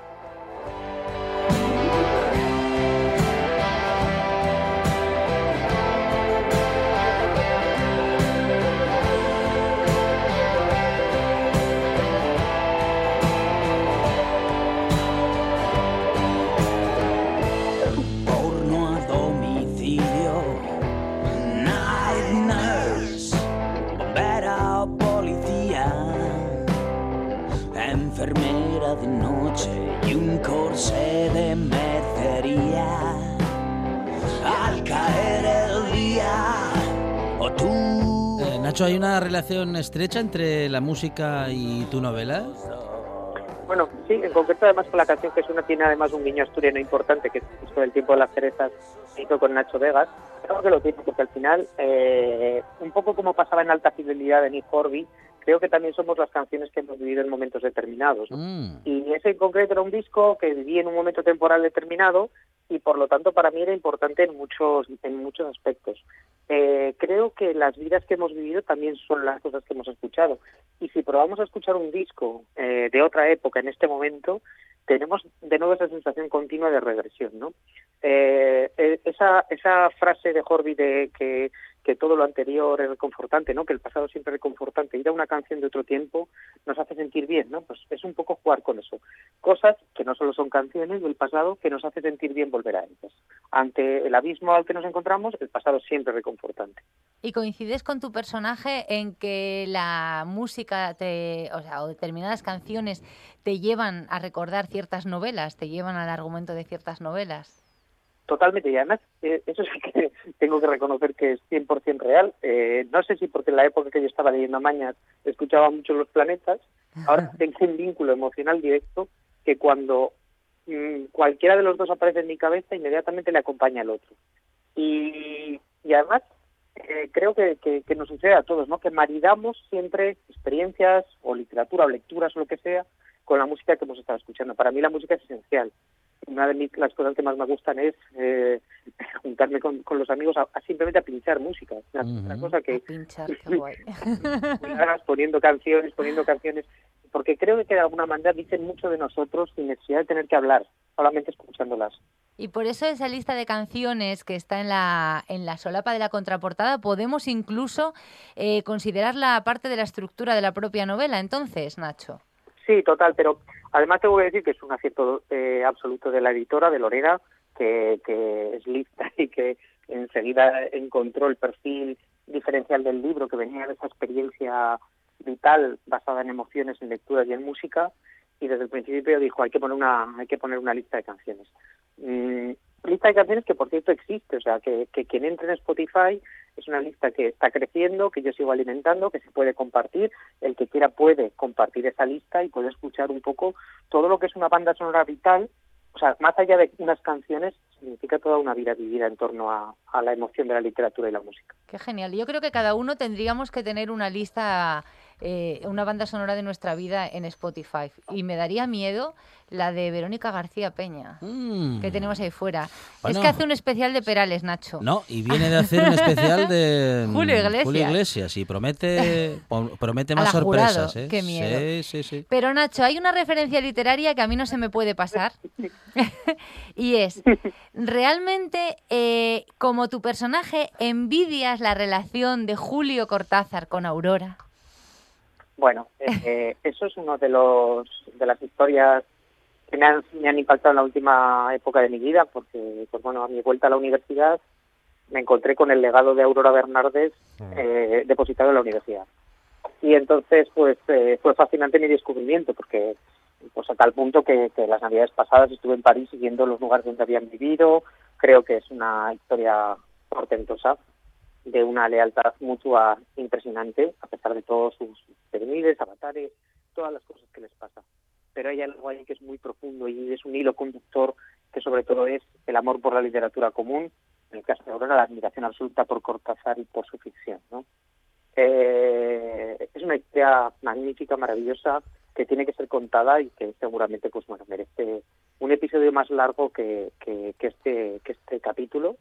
¿Hay una relación estrecha entre la música y tu novela? Bueno, sí, en concreto además con la canción que es una tiene además un guiño asturiano importante, que es justo el tiempo de las cerezas que hizo con Nacho Vegas. Creo que lo tiene porque al final, eh, un poco como pasaba en Alta Fidelidad de Nick Horby, creo que también somos las canciones que hemos vivido en momentos determinados. ¿no? Mm. Y ese en concreto era un disco que viví en un momento temporal determinado y por lo tanto para mí era importante en muchos, en muchos aspectos. Eh, creo que las vidas que hemos vivido también son las cosas que hemos escuchado. Y si probamos a escuchar un disco eh, de otra época en este momento, tenemos de nuevo esa sensación continua de regresión, ¿no? Eh, eh, esa, esa frase de Horby de que, que todo lo anterior es reconfortante, ¿no? Que el pasado siempre es reconfortante. Ir a una canción de otro tiempo nos hace sentir bien, ¿no? Pues es un poco jugar con eso. Cosas que no solo son canciones del pasado, que nos hace sentir bien volver a ellas. Ante el abismo al que nos encontramos, el pasado siempre es reconfortante. ¿Y coincides con tu personaje en que la música te, o, sea, o determinadas canciones te llevan a recordar ciertas novelas, te llevan al argumento de ciertas novelas? Totalmente, y además eh, eso sí que tengo que reconocer que es 100% real. Eh, no sé si porque en la época que yo estaba leyendo Mañas escuchaba mucho los planetas, ahora tengo un vínculo emocional directo que cuando mm, cualquiera de los dos aparece en mi cabeza, inmediatamente le acompaña al otro. Y, y además eh, creo que, que, que nos sucede a todos, ¿no? Que maridamos siempre experiencias o literatura o lecturas o lo que sea con la música que hemos estado escuchando. Para mí la música es esencial. Una de mis, las cosas que más me gustan es eh, juntarme con, con los amigos a, a simplemente a pinchar música. Una, una cosa que Pinchar, qué guay. poniendo canciones, poniendo canciones, porque creo que de alguna manera dicen mucho de nosotros sin necesidad de tener que hablar, solamente escuchándolas. Y por eso esa lista de canciones que está en la, en la solapa de la contraportada, podemos incluso eh, considerarla parte de la estructura de la propia novela, entonces, Nacho. Sí, total, pero además tengo que decir que es un acierto eh, absoluto de la editora, de Lorena, que, es lista y que enseguida encontró el perfil diferencial del libro, que venía de esa experiencia vital basada en emociones, en lecturas y en música, y desde el principio dijo hay que poner una, hay que poner una lista de canciones. Lista de canciones que por cierto existe, o sea que, quien entre en Spotify es una lista que está creciendo, que yo sigo alimentando, que se puede compartir. El que quiera puede compartir esa lista y puede escuchar un poco todo lo que es una banda sonora vital. O sea, más allá de unas canciones, significa toda una vida vivida en torno a la emoción de la literatura y la música. Qué genial. Yo creo que cada uno tendríamos que tener una lista, eh, una banda sonora de nuestra vida en Spotify. Y me daría miedo la de Verónica García Peña, Mm. que tenemos ahí fuera. Bueno. Es que hace un especial de Perales, Nacho. No, y viene de hacer un especial de mm, Julio Iglesias. Julio Iglesias y promete, promete más sorpresas. ¿eh? qué miedo. Sí, sí, sí. Pero Nacho, hay una referencia literaria que a mí no se me puede pasar. y es, ¿realmente eh, como tu personaje envidias la relación de Julio Cortázar con Aurora? Bueno, eh, eso es uno de los de las historias que me han, me han impactado en la última época de mi vida, porque, pues bueno, a mi vuelta a la universidad me encontré con el legado de Aurora Bernardes eh, depositado en la universidad. Y entonces, pues, eh, fue fascinante mi descubrimiento, porque pues a tal punto que, que las navidades pasadas estuve en París siguiendo los lugares donde habían vivido. Creo que es una historia portentosa de una lealtad mutua impresionante, a pesar de todos sus devenides, avatares, todas las cosas que les pasa. Pero hay algo ahí que es muy profundo y es un hilo conductor que sobre todo es el amor por la literatura común, en el caso de Aurora la admiración absoluta por Cortázar y por su ficción, ¿no? Eh, es una historia magnífica, maravillosa, que tiene que ser contada y que seguramente pues merece un episodio más largo que este que este capítulo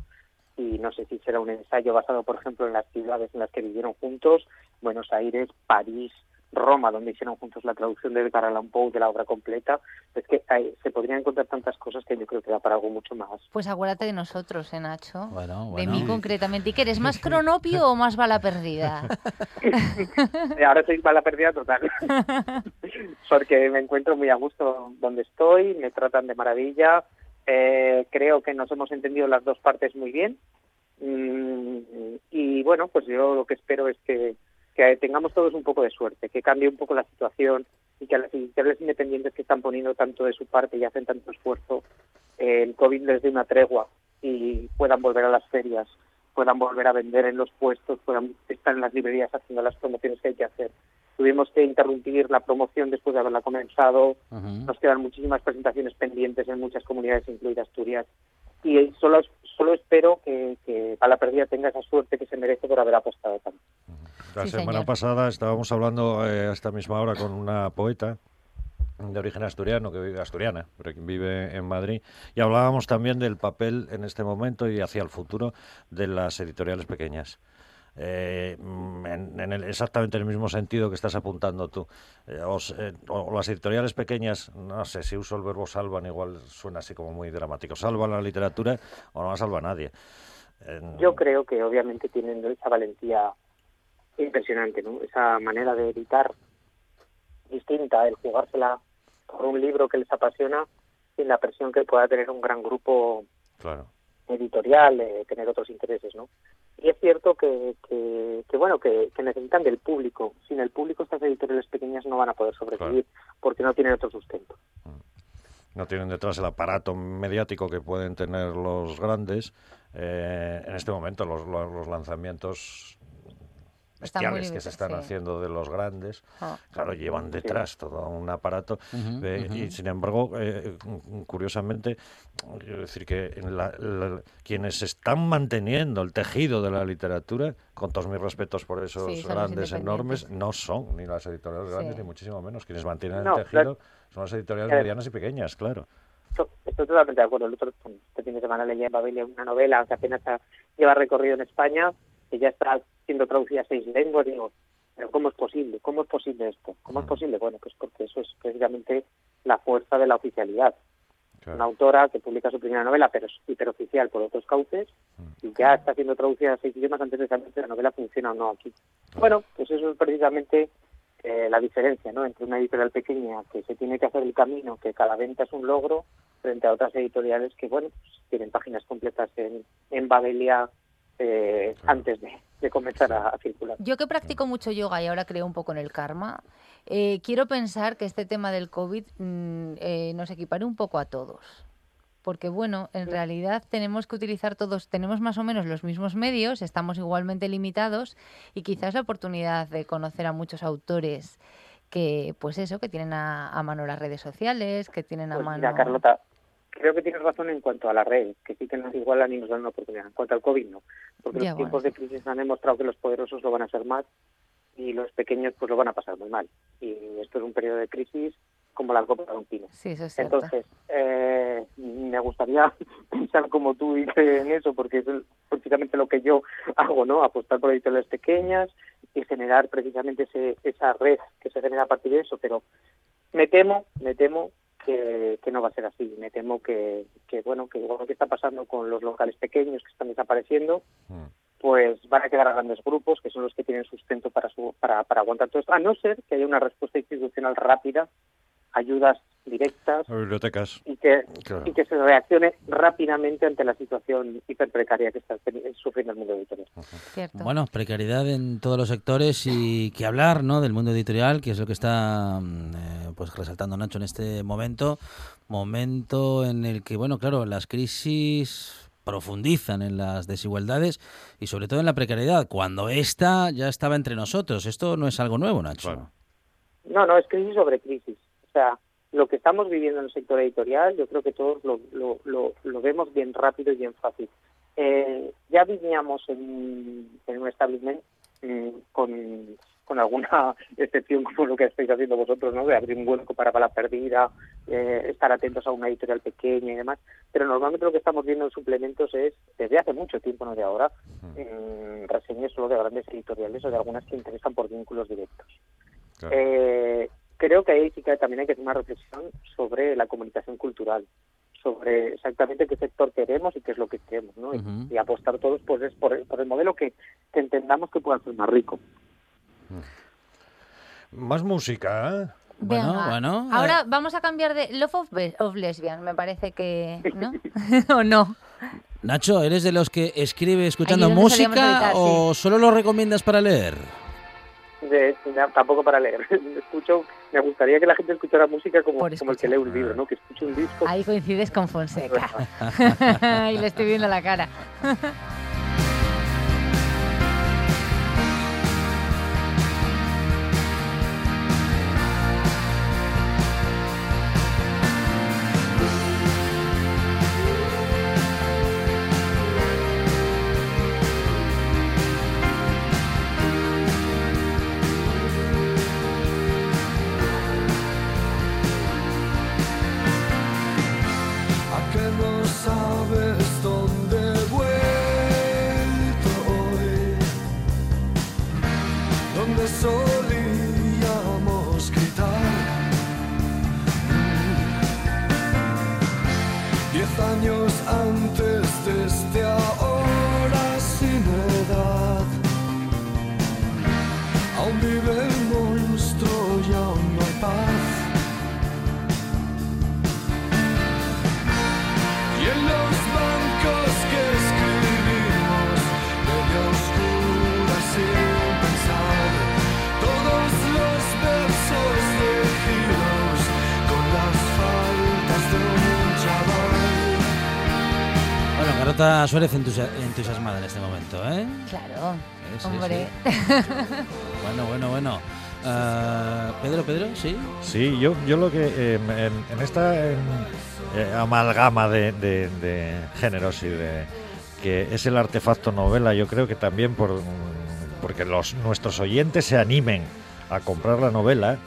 y no sé si será un ensayo basado por ejemplo en las ciudades en las que vivieron juntos Buenos Aires París Roma, donde hicieron juntos la traducción de Edgar Allan Poe de la obra completa. Es que hay- se podrían encontrar tantas cosas que yo creo que da para algo mucho más. Pues acuérdate de nosotros, ¿eh, Nacho? Bueno, De bueno. mí concretamente. ¿Y qué eres, más cronopio o más bala perdida? Ahora soy bala perdida total. Porque me encuentro muy a gusto donde estoy, me tratan de maravilla. Eh, creo que nos hemos entendido las dos partes muy bien. Mm, y bueno, pues yo lo que espero es que, tengamos todos un poco de suerte, que cambie un poco la situación y que a las editoriales independientes que están poniendo tanto de su parte y hacen tanto esfuerzo, eh, el COVID les dé una tregua y puedan volver a las ferias, puedan volver a vender en los puestos, puedan estar en las librerías haciendo las promociones que hay que hacer. Tuvimos que interrumpir la promoción después de haberla comenzado. Nos quedan muchísimas presentaciones pendientes en muchas comunidades, incluida Asturias. Y solo, solo espero que, que Bala Perdida tenga esa suerte que se merece por haber apostado tanto. La Sí, semana señor. pasada estábamos hablando eh, a esta misma hora con una poeta de origen asturiano, que vive asturiana, pero que vive en Madrid, y hablábamos también del papel en este momento y hacia el futuro de las editoriales pequeñas. Eh, mm, en, en el- exactamente el mismo sentido que estás apuntando tú. Eh, os- eh, o las editoriales pequeñas, no sé si uso el verbo salvan, igual suena así como muy dramático. ¿Salvan la literatura o no la salva nadie? Yo creo que obviamente tienen esa valentía impresionante, ¿no? Esa manera de editar distinta, el jugársela por un libro que les apasiona sin la presión que pueda tener un gran grupo Claro. editorial, eh, tener otros intereses, ¿no? Y es cierto que, que, que, bueno, que, que necesitan del público. Sin el público estas editoriales pequeñas no van a poder sobrevivir porque no tienen otro sustento. no tienen detrás el aparato mediático que pueden tener los grandes. Eh, en este momento los lanzamientos Muy bestiales que se están sí. haciendo de los grandes, Ah. claro, llevan detrás todo un aparato eh, y sin embargo, eh, cu- curiosamente, quiero decir que en la- la- quienes están manteniendo el tejido de la literatura, con todos mis respetos por esos Sí, grandes enormes, no son ni las editoriales grandes ni muchísimo menos. Quienes mantienen No, el tejido son las editoriales medianas y pequeñas, claro. Esto- Estoy totalmente de acuerdo. El otro este fin de semana leí en Babelia una novela que apenas ha- lleva recorrido en España, que ya está siendo traducida a seis lenguas. Digo, pero ¿cómo es posible? ¿Cómo es posible esto? ¿Cómo es posible? Bueno, pues porque eso es precisamente la fuerza de la oficialidad. Una autora que publica su primera novela, pero es hiperoficial por otros cauces, y ya está siendo traducida a seis idiomas antes de saber si la novela funciona o no aquí. Bueno, pues eso es precisamente eh, la diferencia, ¿no? Entre una editorial pequeña que se tiene que hacer el camino, que cada venta es un logro, frente a otras editoriales que, bueno, pues, tienen páginas completas en, en Babelia eh, antes de, de comenzar a, a circular. Yo que practico mucho yoga y ahora creo un poco en el karma, eh, quiero pensar que este tema del COVID mm, eh, nos equipare un poco a todos. Porque bueno, en realidad tenemos que utilizar todos, tenemos más o menos los mismos medios, estamos igualmente limitados y quizás la oportunidad de conocer a muchos autores que, pues eso, que tienen a, a mano las redes sociales, que tienen a Pues mano... mira, Carlota, creo que tienes razón en cuanto a las redes, que sí que nos igualan y nos dan una oportunidad. En cuanto al COVID, no. Porque Ya, los tiempos de crisis han demostrado que los poderosos lo van a hacer más y los pequeños pues lo van a pasar muy mal. Y esto es un periodo de crisis como la copa de un pino. Sí, eso es cierto. Entonces, eh, me gustaría pensar como tú dices en eso, porque es precisamente lo que yo hago, ¿no? Apostar por editoriales pequeñas y generar precisamente ese, esa red que se genera a partir de eso. Pero me temo, me temo que, que no va a ser así. Me temo que, que, bueno, que igual que está pasando con los locales pequeños que están desapareciendo, pues van a quedar a grandes grupos que son los que tienen sustento para, su, para, para aguantar todo esto, a no ser que haya una respuesta institucional rápida, ayudas directas bibliotecas. y que, Claro. y que se reaccione rápidamente ante la situación hiperprecaria que está sufriendo el mundo editorial. Bueno, precariedad en todos los sectores y que hablar, ¿no? Del mundo editorial, que es lo que está, mm, eh, pues resaltando Nacho en este momento, momento en el que, bueno, claro, las crisis profundizan en las desigualdades y sobre todo en la precariedad, cuando esta ya estaba entre nosotros. Esto no es algo nuevo, Nacho. No, no, es crisis sobre crisis. O sea, lo que estamos viviendo en el sector editorial, yo creo que todos lo, lo, lo, lo vemos bien rápido y bien fácil. Eh, ya vivíamos en, en un establishment mm, con, con alguna excepción como lo que estáis haciendo vosotros, ¿no? De abrir un hueco para bala perdida, eh, estar atentos a una editorial pequeña y demás. Pero normalmente lo que estamos viendo en suplementos es, desde hace mucho tiempo, no de ahora, reseñas solo de grandes editoriales o de algunas que interesan por vínculos directos. Claro. Eh, creo que ahí sí que también hay que hacer una reflexión sobre la comunicación cultural, sobre exactamente qué sector queremos y qué es lo que queremos, ¿no? Y- apostar todos pues es por, el- por el modelo que, que entendamos que pueda ser más rico. Más música, ¿eh? Venga. bueno, Ahora vamos a cambiar de Love of, Lesbian, me parece que. ¿No? ¿O no? Nacho, ¿eres de los que escribe escuchando música o solo lo recomiendas para leer? De- tampoco para leer. Escucho, me gustaría que la gente escuchara música como, como el que lee un libro, ¿no? Que escuche un disco. Ahí coincides con Fonseca. y le estoy viendo la cara. Carlota Suárez entusia- entusiasmada en este momento, ¿eh? Claro, Sí, sí, hombre. Bueno, bueno, bueno. Ah, Pedro, Pedro, ¿sí? Sí, yo, yo lo que eh, en, en esta en, eh, amalgama de, de- de géneros y de que es el artefacto novela, yo creo que también por porque los nuestros oyentes se animen a comprar la novela, eh,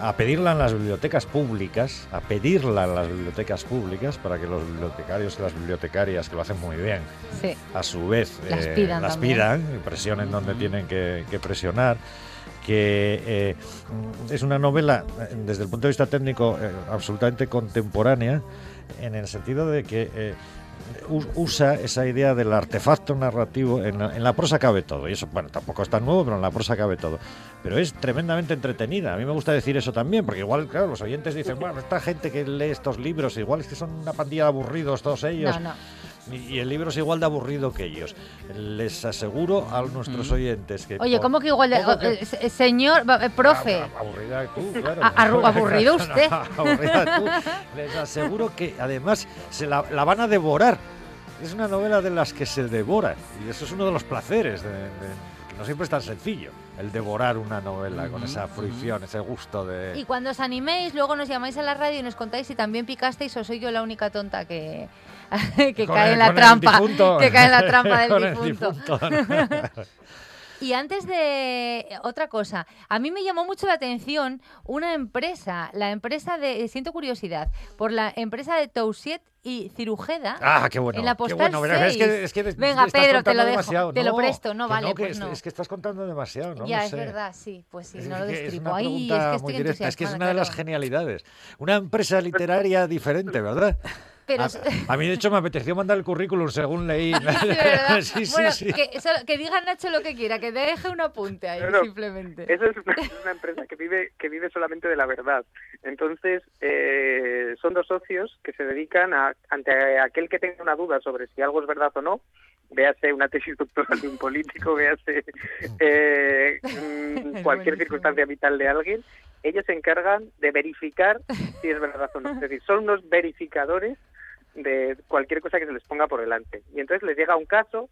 a pedirla en las bibliotecas públicas, a pedirla en las bibliotecas públicas para que los bibliotecarios y las bibliotecarias, que lo hacen muy bien, Sí. a su vez Las eh, pidan las pidan y presionen donde tienen que, que presionar que eh, es una novela eh, desde el punto de vista técnico eh, absolutamente contemporánea en el sentido de que eh, usa esa idea del artefacto narrativo en la, en la prosa cabe todo. Y eso bueno tampoco es tan nuevo pero en la prosa cabe todo. Pero es tremendamente entretenida. A mí me gusta decir eso también porque igual claro los oyentes dicen bueno esta gente que lee estos libros igual es que son una pandilla de aburridos todos ellos No, no. Y, y el libro es igual de aburrido que ellos. Les aseguro a nuestros oyentes que... Oye, por ¿cómo que igual de... que- eh, se- Señor, va- eh, profe. Ah, aburrida tú, claro. A- aburrido usted. aburrida tú. Les aseguro que además se la, la van a devorar. Es una novela de las que se devora. Y eso es uno de los placeres, de- de- no siempre es tan sencillo, el devorar una novela con esa fruición, ese gusto de... Y cuando os animéis, luego nos llamáis a la radio y nos contáis si también picasteis o soy yo la única tonta que, que cae el- en la trampa. Que cae en la trampa del el difunto. difunto. Y antes de otra cosa, a mí me llamó mucho la atención una empresa, la empresa de, siento curiosidad, por la empresa de Tousiet y Cirujeda. Ah, qué bueno. En la postal bueno. Es 6. que, es que Venga, Pedro, te lo dejo, te lo presto. No, vale, pues es, no. es que estás contando demasiado, ¿no? ya, es sé. verdad, sí, pues sí, Es no lo destripo. Ay, es que estoy. Es que es una de las genialidades. Una empresa literaria diferente, ¿verdad? Pero a, a mí, de hecho, me apeteció mandar el currículum según leí. Sí, ¿verdad? sí, sí, bueno, sí. Que, que diga Nacho lo que quiera, que deje un apunte ahí, No, no. simplemente. Eso es una, una empresa que vive que vive solamente de la verdad. Entonces, eh, son dos socios que se dedican a, ante aquel que tenga una duda sobre si algo es verdad o no, véase una tesis doctoral de un político, véase eh, cualquier circunstancia vital de alguien, ellos se encargan de verificar si es verdad o no. Es decir, son unos verificadores de cualquier cosa que se les ponga por delante. Y entonces les llega un caso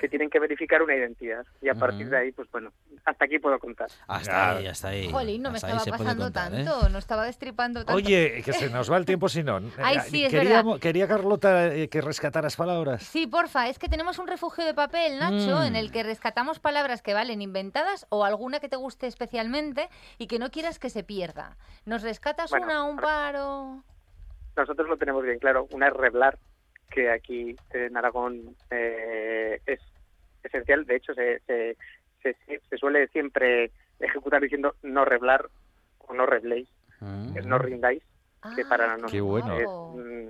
que tienen que verificar una identidad. Y a partir de ahí, pues bueno, hasta aquí puedo contar. Hasta ahí, hasta ahí. Jolín, no me Hasta estaba pasando contar, ¿eh? tanto, no estaba destripando tanto. Oye, que se nos va el tiempo si no. Ay, Eh, sí, es Queríamos- Quería Carlota eh, que rescataras palabras. Sí, porfa, es que tenemos un refugio de papel, Nacho, Mm. en el que rescatamos palabras que valen inventadas o alguna que te guste especialmente y que no quieras que se pierda. ¿Nos rescatas Bueno, una, un par o...? Nosotros lo tenemos bien claro. Una es reblar, que aquí en Aragón eh, es esencial. De hecho, se, se, se, se suele siempre ejecutar diciendo no reblar o no rebléis, es no rindáis, que para nosotros Qué bueno. es mm,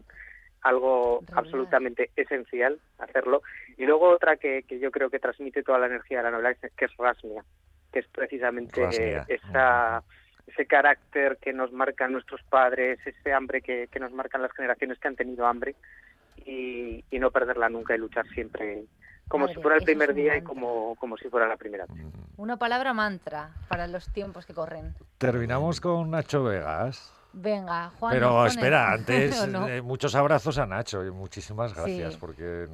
algo absolutamente esencial hacerlo. Y luego otra que, que yo creo que transmite toda la energía de la novela, que es- que es Rasmia, que es precisamente Rasmia. esa ese carácter que nos marcan nuestros padres, ese hambre que, que nos marcan las generaciones que han tenido hambre y, y no perderla nunca y luchar siempre como Madre, si fuera el primer día y como, como si fuera la primera vez. Una palabra mantra para los tiempos que corren. Terminamos con Nacho Vegas. Venga, Juan. Pero espera, antes eh, muchos abrazos a Nacho y muchísimas gracias Sí. porque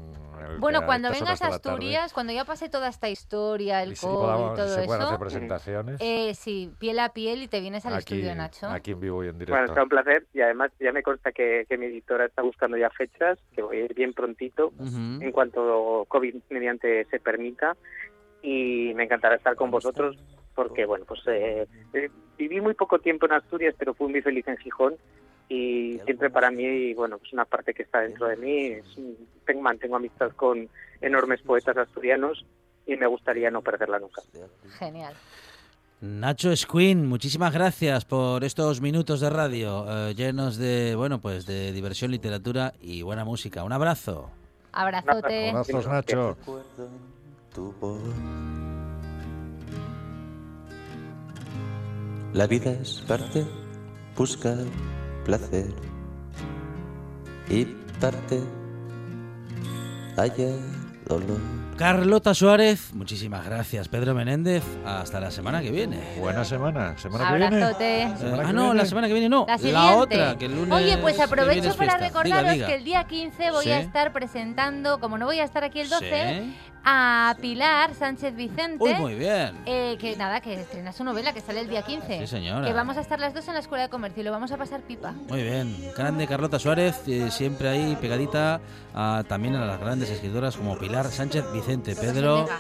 Bueno, cuando vengas a tarde- Asturias, cuando ya pase toda esta historia, el y si COVID podamos- y todo se pueden eso, hacer presentaciones eh, sí, piel a piel y te vienes al aquí, estudio, Nacho. aquí en vivo y en Bueno, directo. está un placer y además ya me consta que, que mi editora está buscando ya fechas, que voy a ir bien prontito en cuanto COVID mediante se permita y me encantará estar con vosotros porque, bueno, pues eh, eh, viví muy poco tiempo en Asturias, pero fui muy feliz en Gijón y siempre para mí, bueno, pues una parte que está dentro de mí, es, tengo, mantengo amistad con enormes poetas asturianos y me gustaría no perderla nunca. Genial. Nacho Squin, muchísimas gracias por estos minutos de radio eh, llenos de, bueno, pues de diversión, literatura y buena música. Un abrazo. Abrazote. Abrazos, Nacho. tu voz. La vida es parte, busca placer y parte haya dolor. Carlota Suárez, muchísimas gracias. Pedro Menéndez, hasta la semana que viene. Buena semana. ¿Semana que viene? Abrazote. Eh, ¿Semana ah, que no, viene? la semana que viene no. La La, siguiente. otra, que el lunes. Oye, pues aprovecho para recordaros Diga, diga. que el día 15 voy a estar presentando, como no voy a estar aquí el 12, Sí. A Pilar Sánchez Vicente. Uy, muy bien. eh, que nada, que estrena su novela que sale el día 15. Sí, señora. Que vamos a estar las dos en la Escuela de Comercio y lo vamos a pasar pipa. Muy bien. Grande Carlota Suárez, eh, siempre ahí pegadita a- también a las grandes escritoras como Pilar Sánchez Vicente. Pedro, Venga.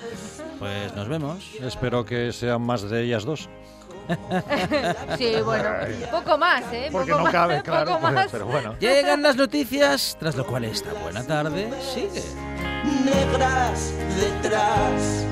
pues nos vemos. Espero que sean más de ellas dos. Sí, bueno, poco más, ¿eh? Porque Poco no más, cabe, claro, poco pues, más. pero bueno. Llegan las noticias, tras lo cual esta buena tarde sigue. Negras detrás